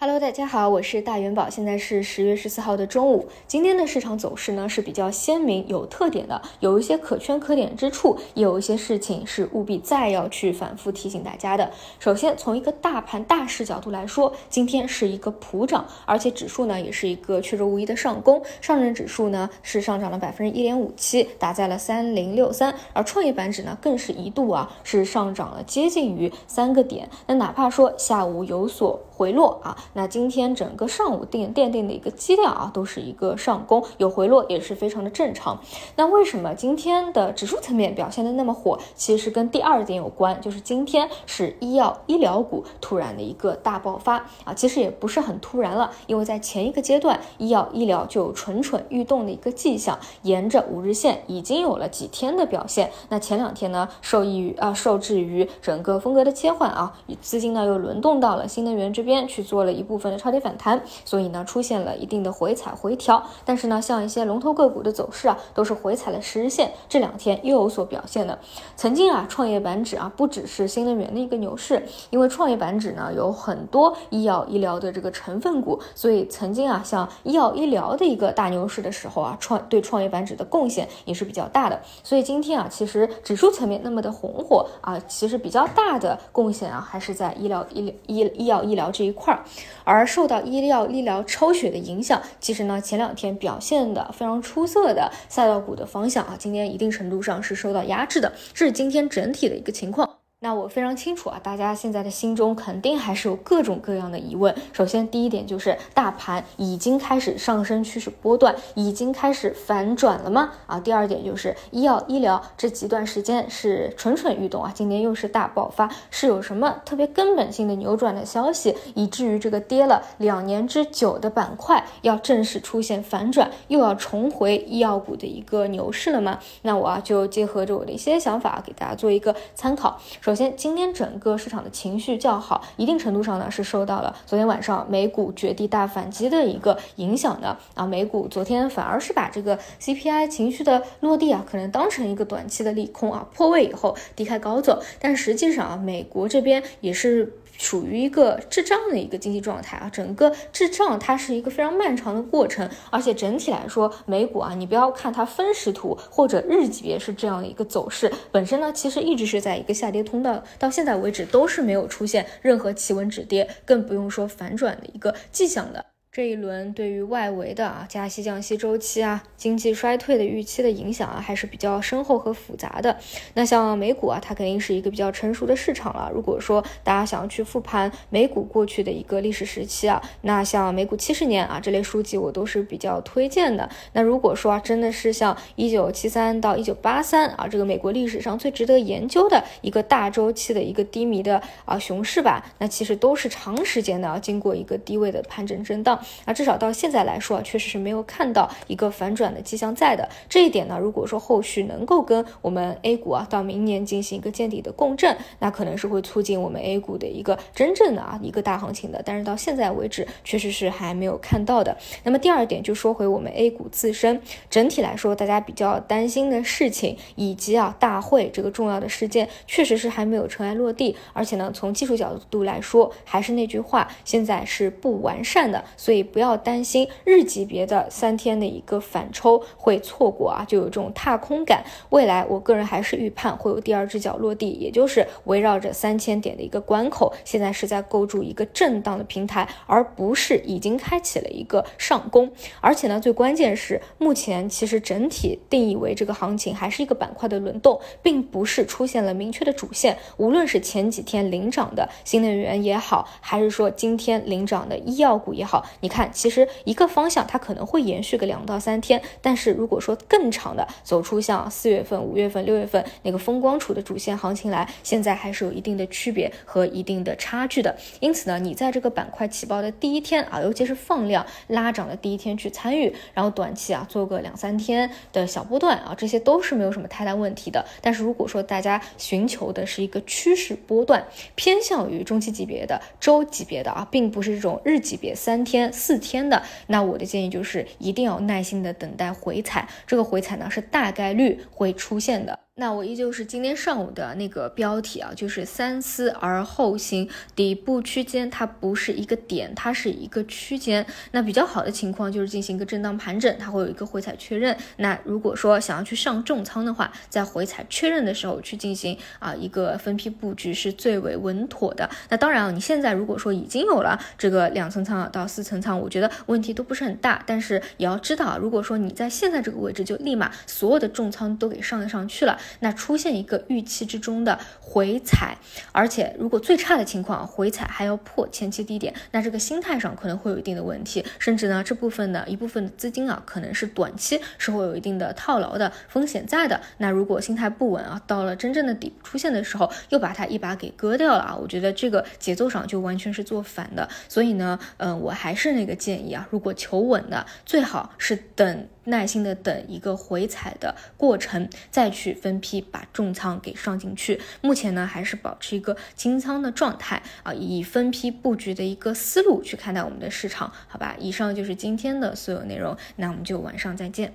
Hello，大家好，我是大元宝，现在是十月十四号的中午。今天的市场走势呢是比较鲜明、有特点的，有一些可圈可点之处，也有一些事情是务必再要去反复提醒大家的。首先，从一个大盘大势角度来说，今天是一个普涨，而且指数呢也是一个确凿无疑的上攻。上证指数呢是上涨了百分之一点五七，打在了三零六三，而创业板指呢更是一度啊是上涨了接近于三个点。那哪怕说下午有所回落啊。那今天整个上午奠奠定的一个基调啊，都是一个上攻，有回落也是非常的正常。那为什么今天的指数层面表现的那么火？其实跟第二点有关，就是今天是医药医疗股突然的一个大爆发啊，其实也不是很突然了，因为在前一个阶段，医药医疗就蠢蠢欲动的一个迹象，沿着五日线已经有了几天的表现。那前两天呢，受益于啊，受制于整个风格的切换啊，资金呢又轮动到了新能源这边边去做了。一部分的超跌反弹，所以呢出现了一定的回踩回调，但是呢像一些龙头个股的走势啊，都是回踩了十日线，这两天又有所表现的。曾经啊创业板指啊不只是新能源的一个牛市，因为创业板指呢有很多医药医疗的这个成分股，所以曾经啊像医药医疗的一个大牛市的时候啊创对创业板指的贡献也是比较大的。所以今天啊其实指数层面那么的红火啊，其实比较大的贡献啊还是在医疗医疗医医药医疗这一块儿。而受到医疗医疗抽血的影响，其实呢，前两天表现的非常出色的赛道股的方向啊，今天一定程度上是受到压制的，这是今天整体的一个情况。那我非常清楚啊，大家现在的心中肯定还是有各种各样的疑问。首先，第一点就是大盘已经开始上升趋势波段，已经开始反转了吗？啊，第二点就是医药医疗这几段时间是蠢蠢欲动啊，今年又是大爆发，是有什么特别根本性的扭转的消息，以至于这个跌了两年之久的板块要正式出现反转，又要重回医药股的一个牛市了吗？那我啊就结合着我的一些想法，给大家做一个参考。首先，今天整个市场的情绪较好，一定程度上呢是受到了昨天晚上美股绝地大反击的一个影响的啊。美股昨天反而是把这个 CPI 情绪的落地啊，可能当成一个短期的利空啊，破位以后低开高走。但实际上啊，美国这边也是。处于一个滞胀的一个经济状态啊，整个滞胀它是一个非常漫长的过程，而且整体来说，美股啊，你不要看它分时图或者日级别是这样的一个走势，本身呢其实一直是在一个下跌通道，到现在为止都是没有出现任何企稳止跌，更不用说反转的一个迹象的。这一轮对于外围的啊加息降息周期啊经济衰退的预期的影响啊还是比较深厚和复杂的。那像美股啊，它肯定是一个比较成熟的市场了。如果说大家想要去复盘美股过去的一个历史时期啊，那像美股七十年啊这类书籍我都是比较推荐的。那如果说啊真的是像一九七三到一九八三啊这个美国历史上最值得研究的一个大周期的一个低迷的啊熊市吧，那其实都是长时间的啊经过一个低位的盘整震荡。啊，至少到现在来说，确实是没有看到一个反转的迹象在的。这一点呢，如果说后续能够跟我们 A 股啊，到明年进行一个见底的共振，那可能是会促进我们 A 股的一个真正的啊一个大行情的。但是到现在为止，确实是还没有看到的。那么第二点就说回我们 A 股自身，整体来说，大家比较担心的事情，以及啊大会这个重要的事件，确实是还没有尘埃落地。而且呢，从技术角度来说，还是那句话，现在是不完善的，所以。不要担心日级别的三天的一个反抽会错过啊，就有这种踏空感。未来我个人还是预判会有第二只脚落地，也就是围绕着三千点的一个关口，现在是在构筑一个震荡的平台，而不是已经开启了一个上攻。而且呢，最关键是目前其实整体定义为这个行情还是一个板块的轮动，并不是出现了明确的主线。无论是前几天领涨的新能源也好，还是说今天领涨的医药股也好，你。看，其实一个方向它可能会延续个两到三天，但是如果说更长的走出像四月份、五月份、六月份那个风光储的主线行情来，现在还是有一定的区别和一定的差距的。因此呢，你在这个板块起爆的第一天啊，尤其是放量拉涨的第一天去参与，然后短期啊做个两三天的小波段啊，这些都是没有什么太大问题的。但是如果说大家寻求的是一个趋势波段，偏向于中期级别的、周级别的啊，并不是这种日级别三天。四天的，那我的建议就是一定要耐心的等待回踩，这个回踩呢是大概率会出现的。那我依旧是今天上午的那个标题啊，就是三思而后行。底部区间它不是一个点，它是一个区间。那比较好的情况就是进行一个震荡盘整，它会有一个回踩确认。那如果说想要去上重仓的话，在回踩确认的时候去进行啊一个分批布局是最为稳妥的。那当然啊，你现在如果说已经有了这个两层仓到四层仓，我觉得问题都不是很大。但是也要知道，如果说你在现在这个位置就立马所有的重仓都给上上去了。那出现一个预期之中的回踩，而且如果最差的情况回踩还要破前期低点，那这个心态上可能会有一定的问题，甚至呢这部分的一部分的资金啊，可能是短期是会有一定的套牢的风险在的。那如果心态不稳啊，到了真正的底部出现的时候，又把它一把给割掉了啊，我觉得这个节奏上就完全是做反的。所以呢，嗯，我还是那个建议啊，如果求稳的，最好是等。耐心的等一个回踩的过程，再去分批把重仓给上进去。目前呢，还是保持一个轻仓的状态啊，以分批布局的一个思路去看待我们的市场，好吧？以上就是今天的所有内容，那我们就晚上再见。